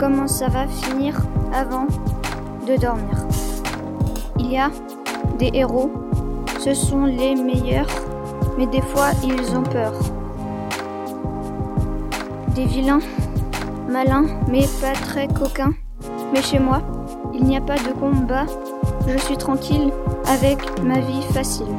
comment ça va finir avant de dormir. Il y a des héros, ce sont les meilleurs, mais des fois ils ont peur. Des vilains, malins, mais pas très coquins. Mais chez moi, il n'y a pas de combat, je suis tranquille avec ma vie facile.